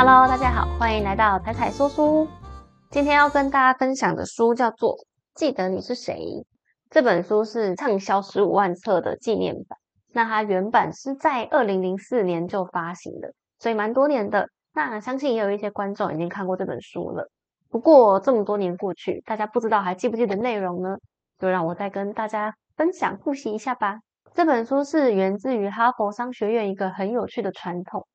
Hello，大家好，欢迎来到彩彩说书。今天要跟大家分享的书叫做《记得你是谁》。这本书是畅销十五万册的纪念版。那它原版是在二零零四年就发行的，所以蛮多年的。那相信也有一些观众已经看过这本书了。不过这么多年过去，大家不知道还记不记得内容呢？就让我再跟大家分享复习一下吧。这本书是源自于哈佛商学院一个很有趣的传统，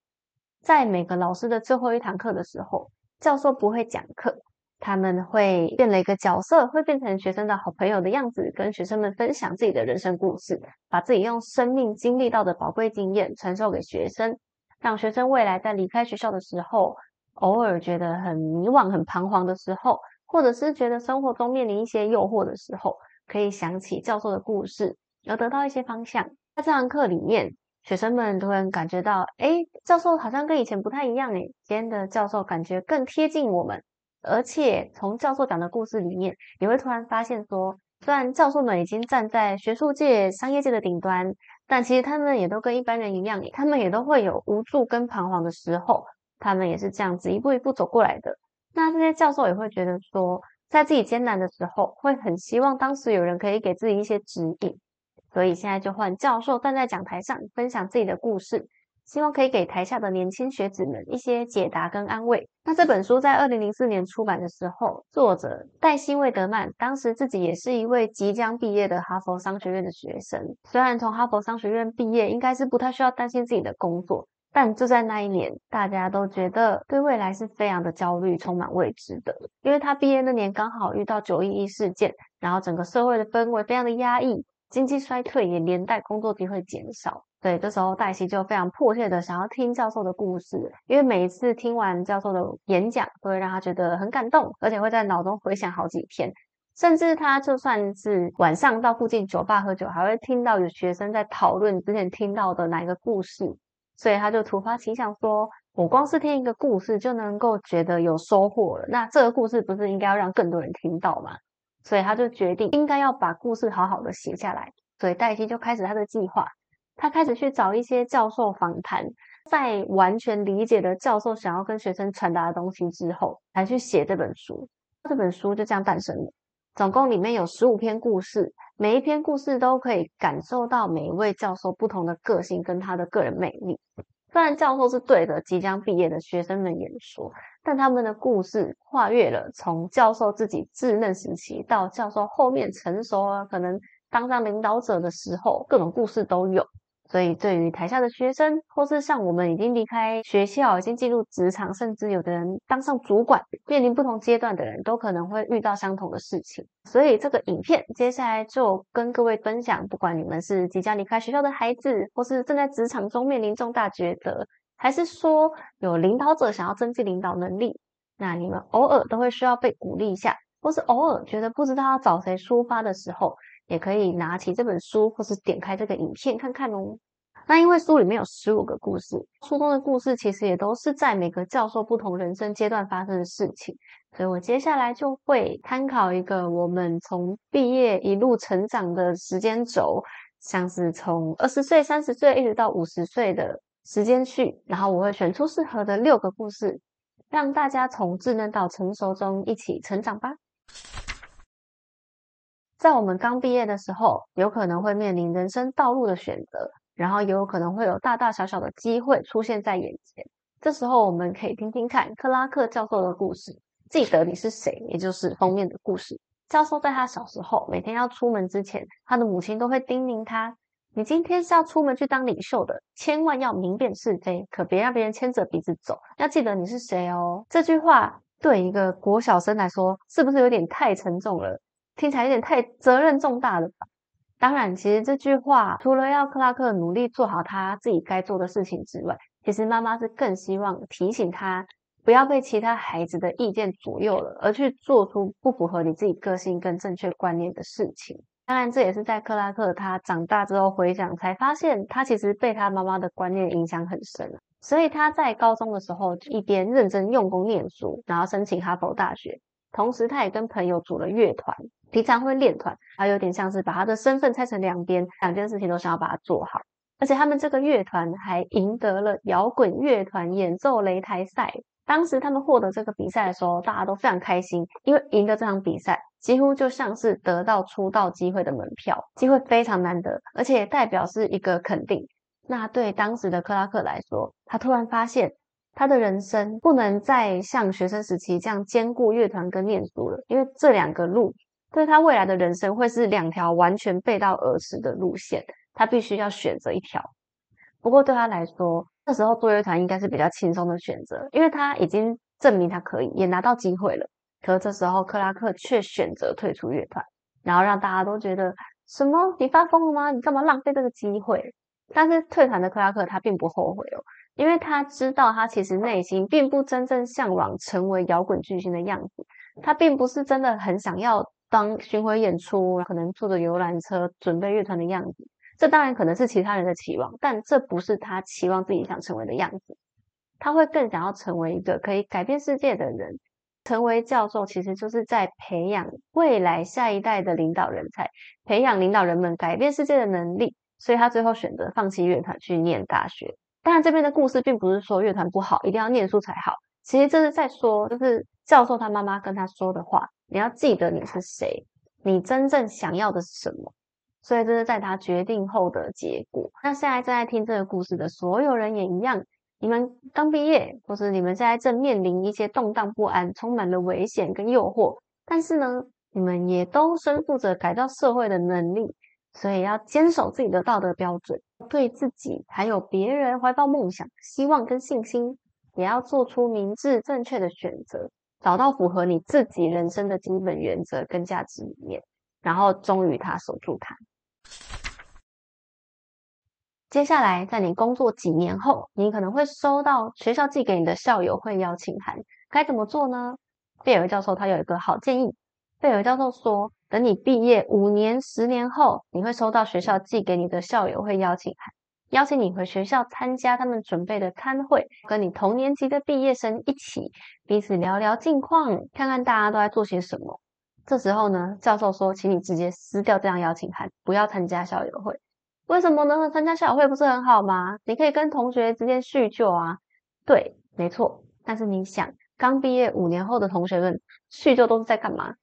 在每个老师的最后一堂课的时候，教授不会讲课，他们会变了一个角色，会变成学生的好朋友的样子，跟学生们分享自己的人生故事，把自己用生命经历到的宝贵经验传授给学生，让学生未来在离开学校的时候，偶尔觉得很迷惘、很彷徨的时候，或者是觉得生活中面临一些诱惑的时候，可以想起教授的故事，而得到一些方向。在这堂课里面，学生们都能感觉到，哎，教授好像跟以前不太一样，哎，今天的教授感觉更贴近我们。而且从教授讲的故事里面，你会突然发现说，虽然教授们已经站在学术界、商业界的顶端，但其实他们也都跟一般人一样，他们也都会有无助跟彷徨的时候，他们也是这样子一步一步走过来的。那这些教授也会觉得说，在自己艰难的时候，会很希望当时有人可以给自己一些指引。所以现在就换教授站在讲台上分享自己的故事。希望可以给台下的年轻学子们一些解答跟安慰。那这本书在二零零四年出版的时候，作者黛西·魏德曼当时自己也是一位即将毕业的哈佛商学院的学生。虽然从哈佛商学院毕业应该是不太需要担心自己的工作，但就在那一年，大家都觉得对未来是非常的焦虑、充满未知的。因为他毕业那年刚好遇到九一一事件，然后整个社会的氛围非常的压抑，经济衰退也连带工作机会减少。对，这时候黛西就非常迫切的想要听教授的故事，因为每一次听完教授的演讲，都会让他觉得很感动，而且会在脑中回想好几天。甚至他就算是晚上到附近酒吧喝酒，还会听到有学生在讨论之前听到的哪一个故事，所以他就突发奇想说：“我光是听一个故事就能够觉得有收获了，那这个故事不是应该要让更多人听到吗？”所以他就决定应该要把故事好好的写下来，所以黛西就开始他的计划。他开始去找一些教授访谈，在完全理解了教授想要跟学生传达的东西之后，才去写这本书。这本书就这样诞生了。总共里面有十五篇故事，每一篇故事都可以感受到每一位教授不同的个性跟他的个人魅力。虽然教授是对着即将毕业的学生们演说，但他们的故事跨越了从教授自己稚嫩时期到教授后面成熟啊，可能当上领导者的时候，各种故事都有。所以，对于台下的学生，或是像我们已经离开学校、已经进入职场，甚至有的人当上主管，面临不同阶段的人，都可能会遇到相同的事情。所以，这个影片接下来就跟各位分享：不管你们是即将离开学校的孩子，或是正在职场中面临重大抉择，还是说有领导者想要增进领导能力，那你们偶尔都会需要被鼓励一下，或是偶尔觉得不知道要找谁抒发的时候。也可以拿起这本书，或是点开这个影片看看哦。那因为书里面有十五个故事，书中的故事其实也都是在每个教授不同人生阶段发生的事情，所以我接下来就会参考一个我们从毕业一路成长的时间轴，像是从二十岁、三十岁一直到五十岁的时间序，然后我会选出适合的六个故事，让大家从稚嫩到成熟中一起成长吧。在我们刚毕业的时候，有可能会面临人生道路的选择，然后也有可能会有大大小小的机会出现在眼前。这时候，我们可以听听看克拉克教授的故事。记得你是谁，也就是封面的故事。教授在他小时候，每天要出门之前，他的母亲都会叮咛他：“你今天是要出门去当领袖的，千万要明辨是非，可别让别人牵着鼻子走。要记得你是谁哦。”这句话对一个国小生来说，是不是有点太沉重了？听起来有点太责任重大了吧？当然，其实这句话除了要克拉克努力做好他自己该做的事情之外，其实妈妈是更希望提醒他不要被其他孩子的意见左右了，而去做出不符合你自己个性跟正确观念的事情。当然，这也是在克拉克他长大之后回想才发现，他其实被他妈妈的观念影响很深。所以他在高中的时候一边认真用功念书，然后申请哈佛大学，同时他也跟朋友组了乐团。平常会练团，他有点像是把他的身份拆成两边，两件事情都想要把它做好。而且他们这个乐团还赢得了摇滚乐团演奏擂台赛，当时他们获得这个比赛的时候，大家都非常开心，因为赢得这场比赛几乎就像是得到出道机会的门票，机会非常难得，而且代表是一个肯定。那对当时的克拉克来说，他突然发现他的人生不能再像学生时期这样兼顾乐团跟念书了，因为这两个路对他未来的人生会是两条完全背道而驰的路线，他必须要选择一条。不过对他来说，那时候做乐团应该是比较轻松的选择，因为他已经证明他可以，也拿到机会了。可这时候克拉克却选择退出乐团，然后让大家都觉得什么？你发疯了吗？你干嘛浪费这个机会？但是退团的克拉克他并不后悔哦，因为他知道他其实内心并不真正向往成为摇滚巨星的样子，他并不是真的很想要当巡回演出，可能坐着游览车准备乐团的样子。这当然可能是其他人的期望，但这不是他期望自己想成为的样子。他会更想要成为一个可以改变世界的人。成为教授，其实就是在培养未来下一代的领导人才，培养领导人们改变世界的能力。所以他最后选择放弃乐团去念大学。当然，这边的故事并不是说乐团不好，一定要念书才好。其实这是在说，就是教授他妈妈跟他说的话：你要记得你是谁，你真正想要的是什么。所以这是在他决定后的结果。那现在正在听这个故事的所有人也一样，你们刚毕业，或是你们现在正面临一些动荡不安、充满了危险跟诱惑，但是呢，你们也都身负着改造社会的能力，所以要坚守自己的道德标准，对自己还有别人怀抱梦想、希望跟信心，也要做出明智正确的选择，找到符合你自己人生的基本原则跟价值理念，然后忠于他，守住他。接下来，在你工作几年后，你可能会收到学校寄给你的校友会邀请函。该怎么做呢？贝尔教授他有一个好建议。贝尔教授说，等你毕业五年、十年后，你会收到学校寄给你的校友会邀请函，邀请你回学校参加他们准备的餐会，跟你同年级的毕业生一起彼此聊聊近况，看看大家都在做些什么。这时候呢，教授说，请你直接撕掉这张邀请函，不要参加校友会。为什么呢？参加校友会不是很好吗？你可以跟同学之间叙旧啊。对，没错。但是你想，刚毕业五年后的同学们叙旧都是在干嘛？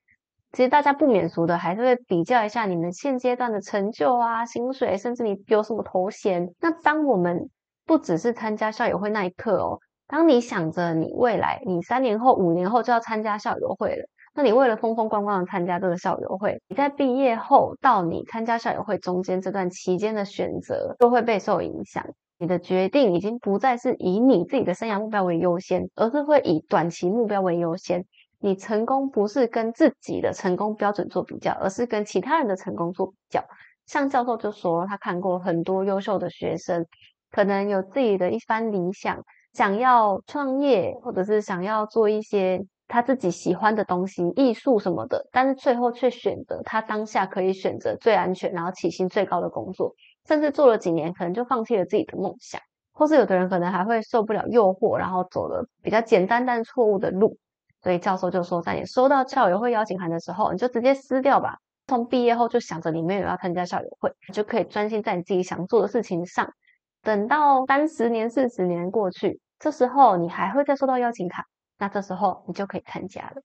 其实大家不免俗的，还是会比较一下你们现阶段的成就啊、薪水，甚至你有什么头衔。那当我们不只是参加校友会那一刻哦，当你想着你未来，你三年后、五年后就要参加校友会了。那你为了风风光光的参加这个校友会，你在毕业后到你参加校友会中间这段期间的选择都会被受影响。你的决定已经不再是以你自己的生涯目标为优先，而是会以短期目标为优先。你成功不是跟自己的成功标准做比较，而是跟其他人的成功做比较。像教授就说，他看过很多优秀的学生，可能有自己的一番理想，想要创业，或者是想要做一些。他自己喜欢的东西，艺术什么的，但是最后却选择他当下可以选择最安全，然后起薪最高的工作，甚至做了几年，可能就放弃了自己的梦想，或是有的人可能还会受不了诱惑，然后走了比较简单但错误的路。所以教授就说，在你收到校友会邀请函的时候，你就直接撕掉吧。从毕业后就想着你没有要参加校友会，你就可以专心在你自己想做的事情上。等到三十年、四十年过去，这时候你还会再收到邀请卡。那这时候你就可以参加了。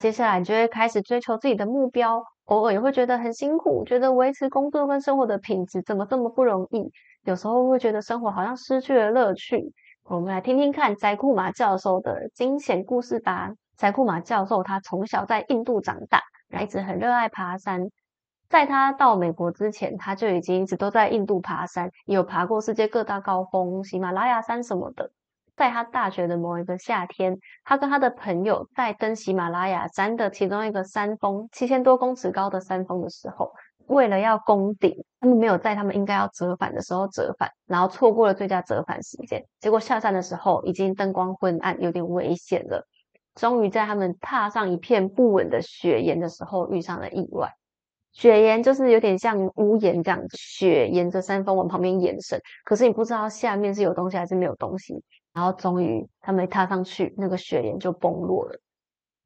接下来你就会开始追求自己的目标，偶尔也会觉得很辛苦，觉得维持工作跟生活的品质怎么这么不容易？有时候会觉得生活好像失去了乐趣。我们来听听看宅库马教授的惊险故事吧。宅库马教授他从小在印度长大，一直很热爱爬山。在他到美国之前，他就已经一直都在印度爬山，有爬过世界各大高峰，喜马拉雅山什么的。在他大学的某一个夏天，他跟他的朋友在登喜马拉雅山的其中一个山峰，七千多公尺高的山峰的时候，为了要攻顶，他们没有在他们应该要折返的时候折返，然后错过了最佳折返时间。结果下山的时候已经灯光昏暗，有点危险了。终于在他们踏上一片不稳的雪岩的时候，遇上了意外。雪岩就是有点像屋檐这样，雪沿着山峰往旁边延伸，可是你不知道下面是有东西还是没有东西。然后终于，他没踏上去，那个雪岩就崩落了。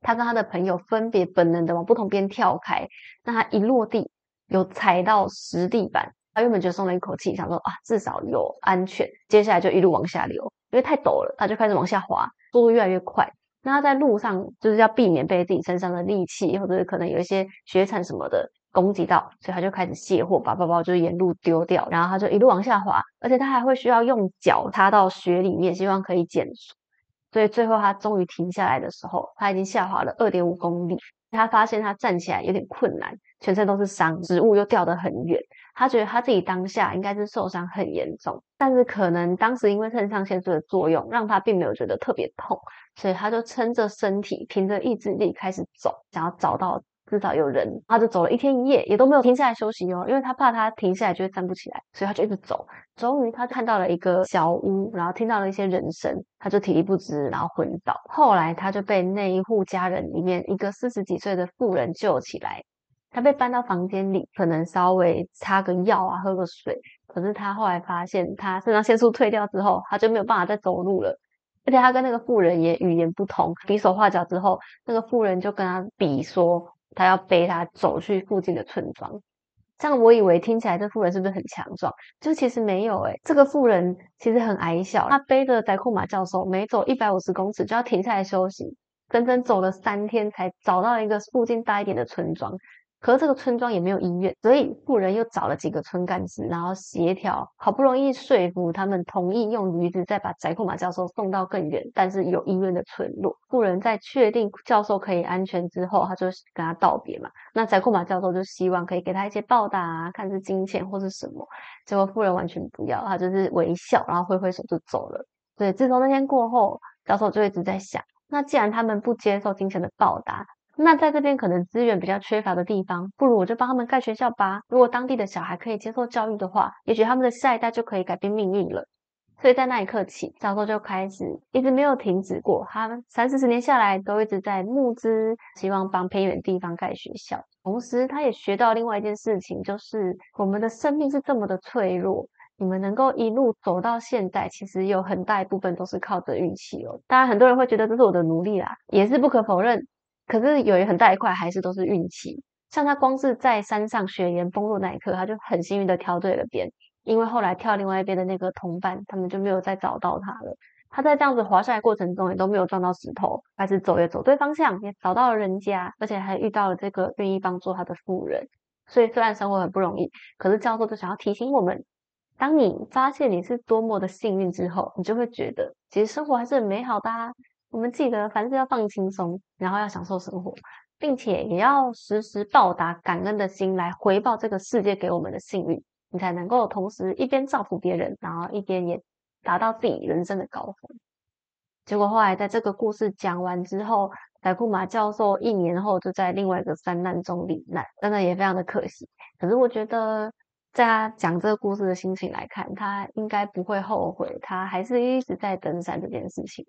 他跟他的朋友分别本能的往不同边跳开。那他一落地，有踩到实地板，他原本就松了一口气，想说啊，至少有安全。接下来就一路往下流，因为太陡了，他就开始往下滑，速度越来越快。那他在路上就是要避免被自己身上的利器或者是可能有一些雪铲什么的攻击到，所以他就开始卸货，把包包就是沿路丢掉，然后他就一路往下滑，而且他还会需要用脚踏到雪里面，希望可以减速。所以最后他终于停下来的时候，他已经下滑了二点五公里。他发现他站起来有点困难，全身都是伤，植物又掉得很远。他觉得他自己当下应该是受伤很严重，但是可能当时因为肾上腺素的作用，让他并没有觉得特别痛，所以他就撑着身体，凭着意志力开始走，想要找到。至少有人，他就走了一天一夜，也都没有停下来休息哦，因为他怕他停下来就会站不起来，所以他就一直走。终于他看到了一个小屋，然后听到了一些人声，他就体力不支，然后昏倒。后来他就被那一户家人里面一个四十几岁的妇人救起来，他被搬到房间里，可能稍微擦个药啊，喝个水。可是他后来发现，他肾上腺素退掉之后，他就没有办法再走路了，而且他跟那个妇人也语言不通，比手画脚之后，那个妇人就跟他比说。他要背他走去附近的村庄，这样我以为听起来这妇人是不是很强壮？就其实没有诶，这个妇人其实很矮小，他背着宰库马教授，每走一百五十公尺就要停下来休息，整整走了三天才找到一个附近大一点的村庄。可是这个村庄也没有医院，所以富人又找了几个村干子，然后协调，好不容易说服他们同意用驴子再把翟库马教授送到更远，但是有医院的村落。富人在确定教授可以安全之后，他就跟他道别嘛。那翟库马教授就希望可以给他一些报答啊，看是金钱或是什么。结果富人完全不要，他就是微笑，然后挥挥手就走了。对，自从那天过后，教授就一直在想，那既然他们不接受金钱的报答。那在这边可能资源比较缺乏的地方，不如我就帮他们盖学校吧。如果当地的小孩可以接受教育的话，也许他们的下一代就可以改变命运了。所以在那一刻起，教授就开始一直没有停止过。他三四十年下来都一直在募资，希望帮偏远地方盖学校。同时，他也学到另外一件事情，就是我们的生命是这么的脆弱。你们能够一路走到现在，其实有很大一部分都是靠着运气哦。当然，很多人会觉得这是我的努力啦，也是不可否认。可是有一很大一块还是都是运气，像他光是在山上雪岩崩落那一刻，他就很幸运的挑对了边，因为后来跳另外一边的那个同伴，他们就没有再找到他了。他在这样子滑下来过程中，也都没有撞到石头，开始走也走对方向，也找到了人家，而且还遇到了这个愿意帮助他的富人。所以虽然生活很不容易，可是教授就想要提醒我们：当你发现你是多么的幸运之后，你就会觉得其实生活还是很美好的。我们记得凡事要放轻松，然后要享受生活，并且也要时时报答感恩的心来回报这个世界给我们的幸运，你才能够同时一边造福别人，然后一边也达到自己人生的高峰。结果后来在这个故事讲完之后，白库马教授一年后就在另外一个山难中罹难，真的也非常的可惜。可是我觉得，在他讲这个故事的心情来看，他应该不会后悔，他还是一直在登山这件事情。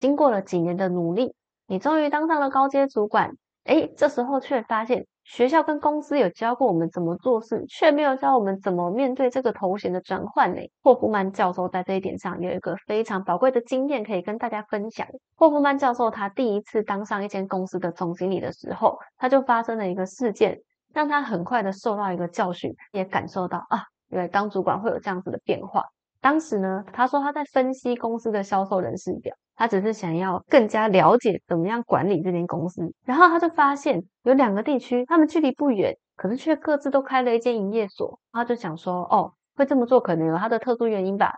经过了几年的努力，你终于当上了高阶主管。哎，这时候却发现学校跟公司有教过我们怎么做事，却没有教我们怎么面对这个头衔的转换呢？霍夫曼教授在这一点上有一个非常宝贵的经验可以跟大家分享。霍夫曼教授他第一次当上一间公司的总经理的时候，他就发生了一个事件，让他很快的受到一个教训，也感受到啊，原来当主管会有这样子的变化。当时呢，他说他在分析公司的销售人事表，他只是想要更加了解怎么样管理这间公司。然后他就发现有两个地区，他们距离不远，可是却各自都开了一间营业所。他就想说，哦，会这么做可能有他的特殊原因吧？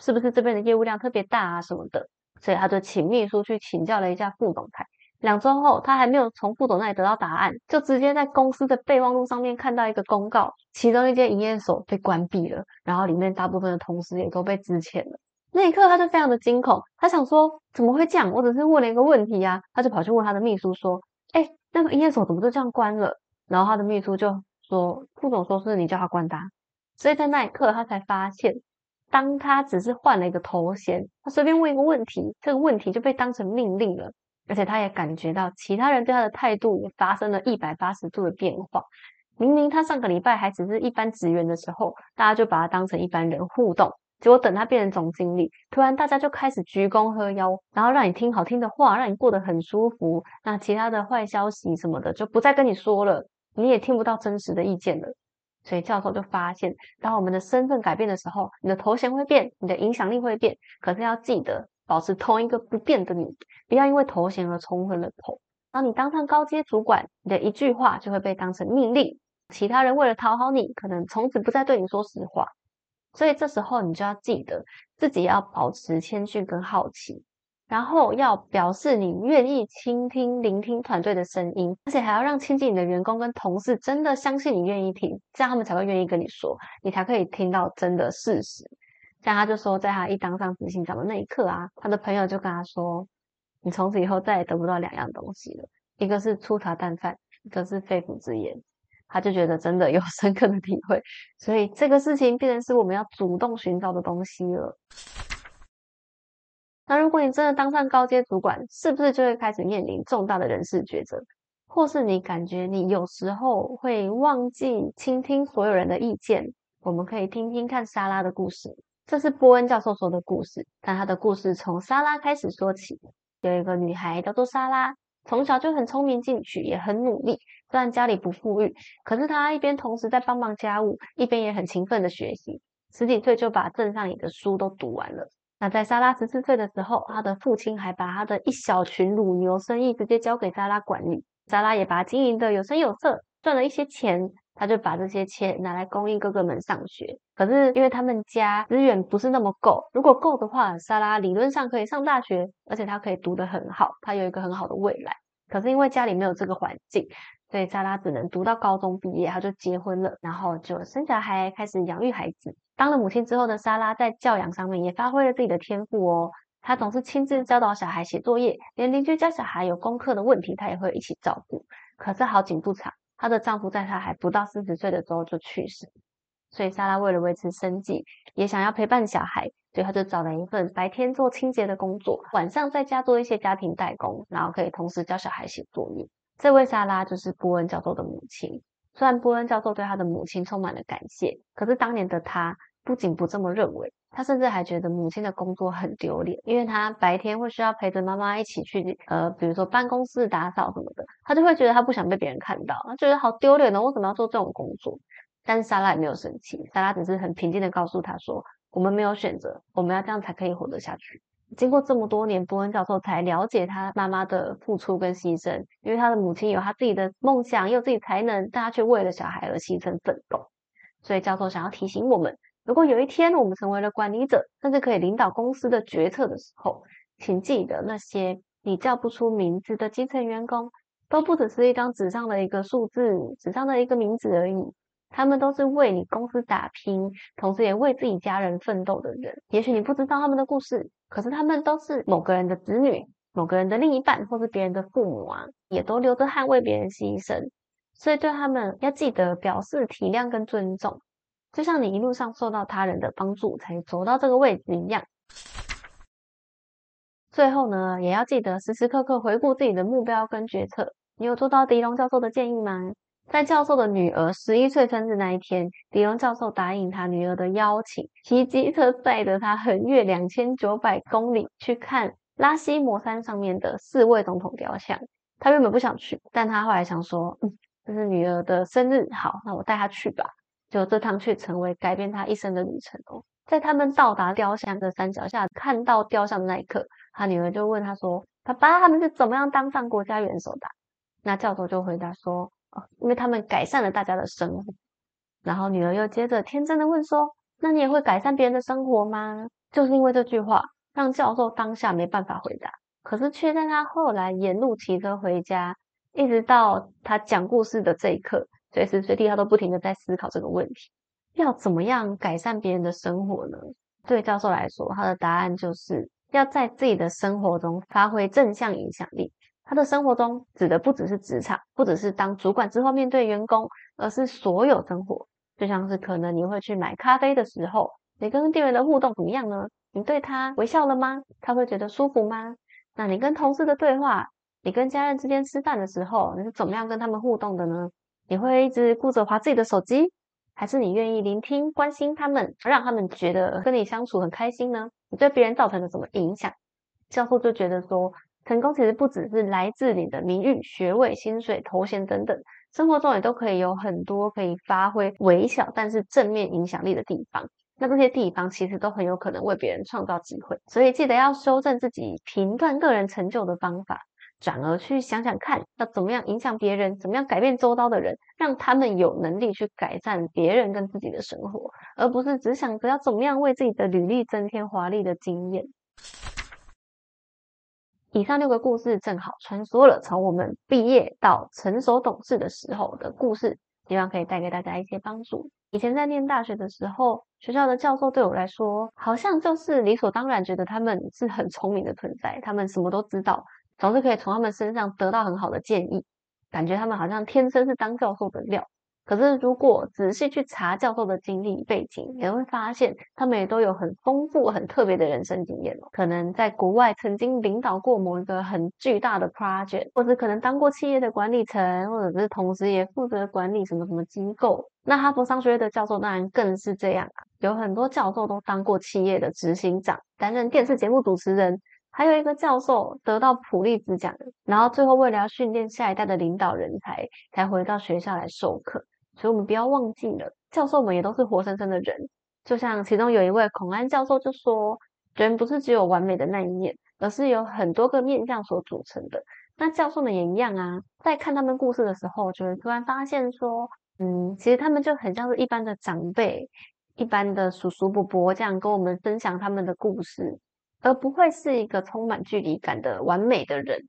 是不是这边的业务量特别大啊什么的？所以他就请秘书去请教了一下副总裁。两周后，他还没有从副总那里得到答案，就直接在公司的备忘录上面看到一个公告，其中一间营业所被关闭了，然后里面大部分的同事也都被支遣了。那一刻，他就非常的惊恐，他想说怎么会这样？我只是问了一个问题呀，他就跑去问他的秘书说：“哎，那个营业所怎么就这样关了？”然后他的秘书就说：“副总说是你叫他关的。”所以在那一刻，他才发现，当他只是换了一个头衔，他随便问一个问题，这个问题就被当成命令了。而且他也感觉到其他人对他的态度也发生了一百八十度的变化。明明他上个礼拜还只是一般职员的时候，大家就把他当成一般人互动。结果等他变成总经理，突然大家就开始鞠躬喝腰，然后让你听好听的话，让你过得很舒服。那其他的坏消息什么的就不再跟你说了，你也听不到真实的意见了。所以教授就发现，当我们的身份改变的时候，你的头衔会变，你的影响力会变，可是要记得保持同一个不变的你，不要因为头衔而冲昏了头。当你当上高阶主管，你的一句话就会被当成命令，其他人为了讨好你，可能从此不再对你说实话。所以这时候你就要记得，自己要保持谦逊跟好奇。然后要表示你愿意倾听、聆听团队的声音，而且还要让亲近你的员工跟同事真的相信你愿意听，这样他们才会愿意跟你说，你才可以听到真的事实。但他就说，在他一当上执行长的那一刻啊，他的朋友就跟他说：“你从此以后再也得不到两样东西了，一个是粗茶淡饭，一个是肺腑之言。”他就觉得真的有 深刻的体会，所以这个事情变成是我们要主动寻找的东西了。那如果你真的当上高阶主管，是不是就会开始面临重大的人事抉择？或是你感觉你有时候会忘记倾听所有人的意见？我们可以听听看莎拉的故事。这是波恩教授说的故事，但他的故事从莎拉开始说起。有一个女孩叫做莎拉，从小就很聪明进取，也很努力。虽然家里不富裕，可是她一边同时在帮忙家务，一边也很勤奋的学习。十几岁就把镇上里的书都读完了。那在莎拉十四岁的时候，他的父亲还把他的一小群乳牛生意直接交给莎拉管理，莎拉也把经营的有声有色，赚了一些钱，他就把这些钱拿来供应哥哥们上学。可是因为他们家资源不是那么够，如果够的话，莎拉理论上可以上大学，而且他可以读得很好，他有一个很好的未来。可是因为家里没有这个环境。所以莎拉只能读到高中毕业，她就结婚了，然后就生小孩，开始养育孩子。当了母亲之后的莎拉，在教养上面也发挥了自己的天赋哦。她总是亲自教导小孩写作业，连邻居家小孩有功课的问题，她也会一起照顾。可是好景不长，她的丈夫在她还不到四十岁的时候就去世。所以莎拉为了维持生计，也想要陪伴小孩，所以她就找了一份白天做清洁的工作，晚上在家做一些家庭代工，然后可以同时教小孩写作业。这位莎拉就是波恩教授的母亲。虽然波恩教授对他的母亲充满了感谢，可是当年的他不仅不这么认为，他甚至还觉得母亲的工作很丢脸，因为他白天会需要陪着妈妈一起去，呃，比如说办公室打扫什么的，他就会觉得他不想被别人看到，他觉得好丢脸哦，为什么要做这种工作？但是莎拉也没有生气，莎拉只是很平静的告诉他说：“我们没有选择，我们要这样才可以活得下去。”经过这么多年，波恩教授才了解他妈妈的付出跟牺牲。因为他的母亲有他自己的梦想，也有自己才能，但他却为了小孩而牺牲奋斗。所以教授想要提醒我们：如果有一天我们成为了管理者，甚至可以领导公司的决策的时候，请记得那些你叫不出名字的基层员工，都不只是一张纸上的一个数字，纸上的一个名字而已。他们都是为你公司打拼，同时也为自己家人奋斗的人。也许你不知道他们的故事，可是他们都是某个人的子女、某个人的另一半，或是别人的父母啊，也都流着汗为别人牺牲。所以对他们要记得表示体谅跟尊重，就像你一路上受到他人的帮助才走到这个位置一样。最后呢，也要记得时时刻刻回顾自己的目标跟决策。你有做到迪龙教授的建议吗？在教授的女儿十一岁生日那一天，迪隆教授答应他女儿的邀请，骑机车载着他横越两千九百公里去看拉西摩山上面的四位总统雕像。他原本不想去，但他后来想说，嗯，这是女儿的生日，好，那我带她去吧。就这趟却成为改变他一生的旅程哦。在他们到达雕像的山脚下，看到雕像的那一刻，他女儿就问他说：“爸爸，他们是怎么样当上国家元首的？”那教授就回答说。因为他们改善了大家的生活，然后女儿又接着天真的问说：“那你也会改善别人的生活吗？”就是因为这句话，让教授当下没办法回答，可是却在他后来沿路骑车回家，一直到他讲故事的这一刻，随时随地他都不停的在思考这个问题：要怎么样改善别人的生活呢？对教授来说，他的答案就是要在自己的生活中发挥正向影响力。他的生活中指的不只是职场，不只是当主管之后面对员工，而是所有生活。就像是可能你会去买咖啡的时候，你跟店员的互动怎么样呢？你对他微笑了吗？他会觉得舒服吗？那你跟同事的对话，你跟家人之间吃饭的时候，你是怎么样跟他们互动的呢？你会一直顾着划自己的手机，还是你愿意聆听、关心他们，让他们觉得跟你相处很开心呢？你对别人造成了什么影响？教授就觉得说。成功其实不只是来自你的名誉、学位、薪水、头衔等等，生活中也都可以有很多可以发挥微小但是正面影响力的地方。那这些地方其实都很有可能为别人创造机会，所以记得要修正自己评断个人成就的方法。转而去想想看，要怎么样影响别人，怎么样改变周遭的人，让他们有能力去改善别人跟自己的生活，而不是只想着要怎么样为自己的履历增添华丽的经验。以上六个故事正好穿梭了从我们毕业到成熟懂事的时候的故事，希望可以带给大家一些帮助。以前在念大学的时候，学校的教授对我来说，好像就是理所当然觉得他们是很聪明的存在，他们什么都知道。总是可以从他们身上得到很好的建议，感觉他们好像天生是当教授的料。可是如果仔细去查教授的经历背景，也会发现他们也都有很丰富、很特别的人生经验。可能在国外曾经领导过某一个很巨大的 project，或者可能当过企业的管理层，或者是同时也负责管理什么什么机构。那哈佛商学院的教授当然更是这样啊，有很多教授都当过企业的执行长，担任电视节目主持人。还有一个教授得到普利兹奖，然后最后为了要训练下一代的领导人才，才回到学校来授课。所以，我们不要忘记了，教授们也都是活生生的人。就像其中有一位孔安教授就说：“人不是只有完美的那一面，而是有很多个面相所组成的。”那教授们也一样啊，在看他们故事的时候，就会突然发现说：“嗯，其实他们就很像是一般的长辈，一般的叔叔伯伯，这样跟我们分享他们的故事。”而不会是一个充满距离感的完美的人。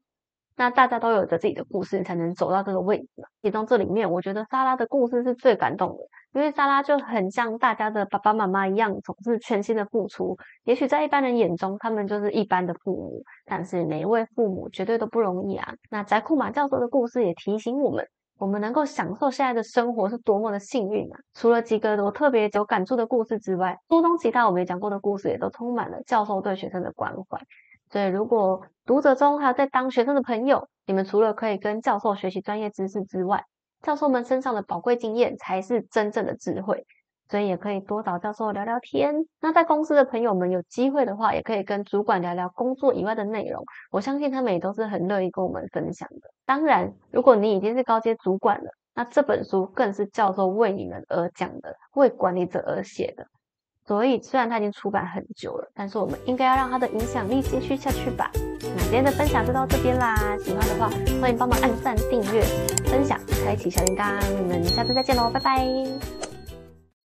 那大家都有着自己的故事，才能走到这个位置。其中这里面，我觉得莎拉的故事是最感动的，因为莎拉就很像大家的爸爸妈妈一样，总是全心的付出。也许在一般人眼中，他们就是一般的父母，但是每一位父母绝对都不容易啊。那宅库马教授的故事也提醒我们。我们能够享受现在的生活是多么的幸运啊！除了几个我特别有感触的故事之外，书中其他我没讲过的故事也都充满了教授对学生的关怀。所以，如果读者中还有在当学生的朋友，你们除了可以跟教授学习专业知识之外，教授们身上的宝贵经验才是真正的智慧。所以也可以多找教授聊聊天。那在公司的朋友们有机会的话，也可以跟主管聊聊工作以外的内容。我相信他们也都是很乐意跟我们分享的。当然，如果你已经是高阶主管了，那这本书更是教授为你们而讲的，为管理者而写的。所以虽然它已经出版很久了，但是我们应该要让它的影响力继续下去吧。那今天的分享就到这边啦。喜欢的话，欢迎帮忙按赞、订阅、分享、开启小铃铛。我们下次再见喽，拜拜。